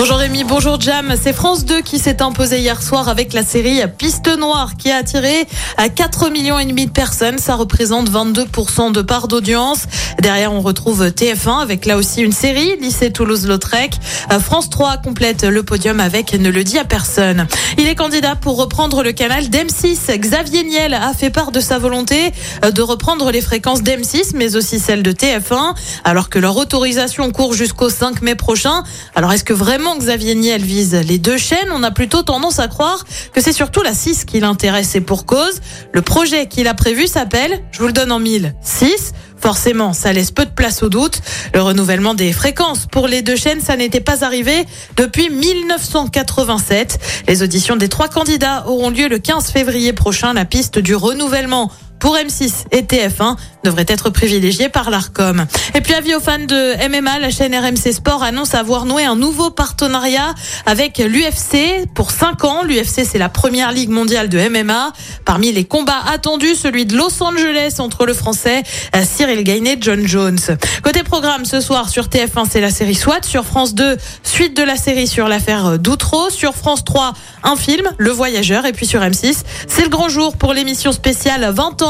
Bonjour Rémi, bonjour Jam. C'est France 2 qui s'est imposé hier soir avec la série Piste Noire qui a attiré à 4 millions et demi de personnes. Ça représente 22% de part d'audience. Derrière, on retrouve TF1 avec là aussi une série, Lycée Toulouse-Lautrec. France 3 complète le podium avec Ne le dit à personne. Il est candidat pour reprendre le canal d'M6. Xavier Niel a fait part de sa volonté de reprendre les fréquences d'M6 mais aussi celles de TF1 alors que leur autorisation court jusqu'au 5 mai prochain. Alors est-ce que vraiment Xavier Niel vise les deux chaînes, on a plutôt tendance à croire que c'est surtout la 6 qui l'intéresse et pour cause. Le projet qu'il a prévu s'appelle, je vous le donne en mille, 6. Forcément, ça laisse peu de place au doute. Le renouvellement des fréquences pour les deux chaînes, ça n'était pas arrivé depuis 1987. Les auditions des trois candidats auront lieu le 15 février prochain. La piste du renouvellement pour M6 et TF1 devrait être privilégiée par l'ARCOM. Et puis avis aux fans de MMA, la chaîne RMC Sport annonce avoir noué un nouveau partenariat avec l'UFC pour 5 ans. L'UFC c'est la première ligue mondiale de MMA. Parmi les combats attendus, celui de Los Angeles entre le français euh, Cyril Gainé et John Jones. Côté programme ce soir sur TF1 c'est la série SWAT, sur France 2 suite de la série sur l'affaire Doutreau, sur France 3 un film Le Voyageur et puis sur M6 c'est le grand jour pour l'émission spéciale 20 ans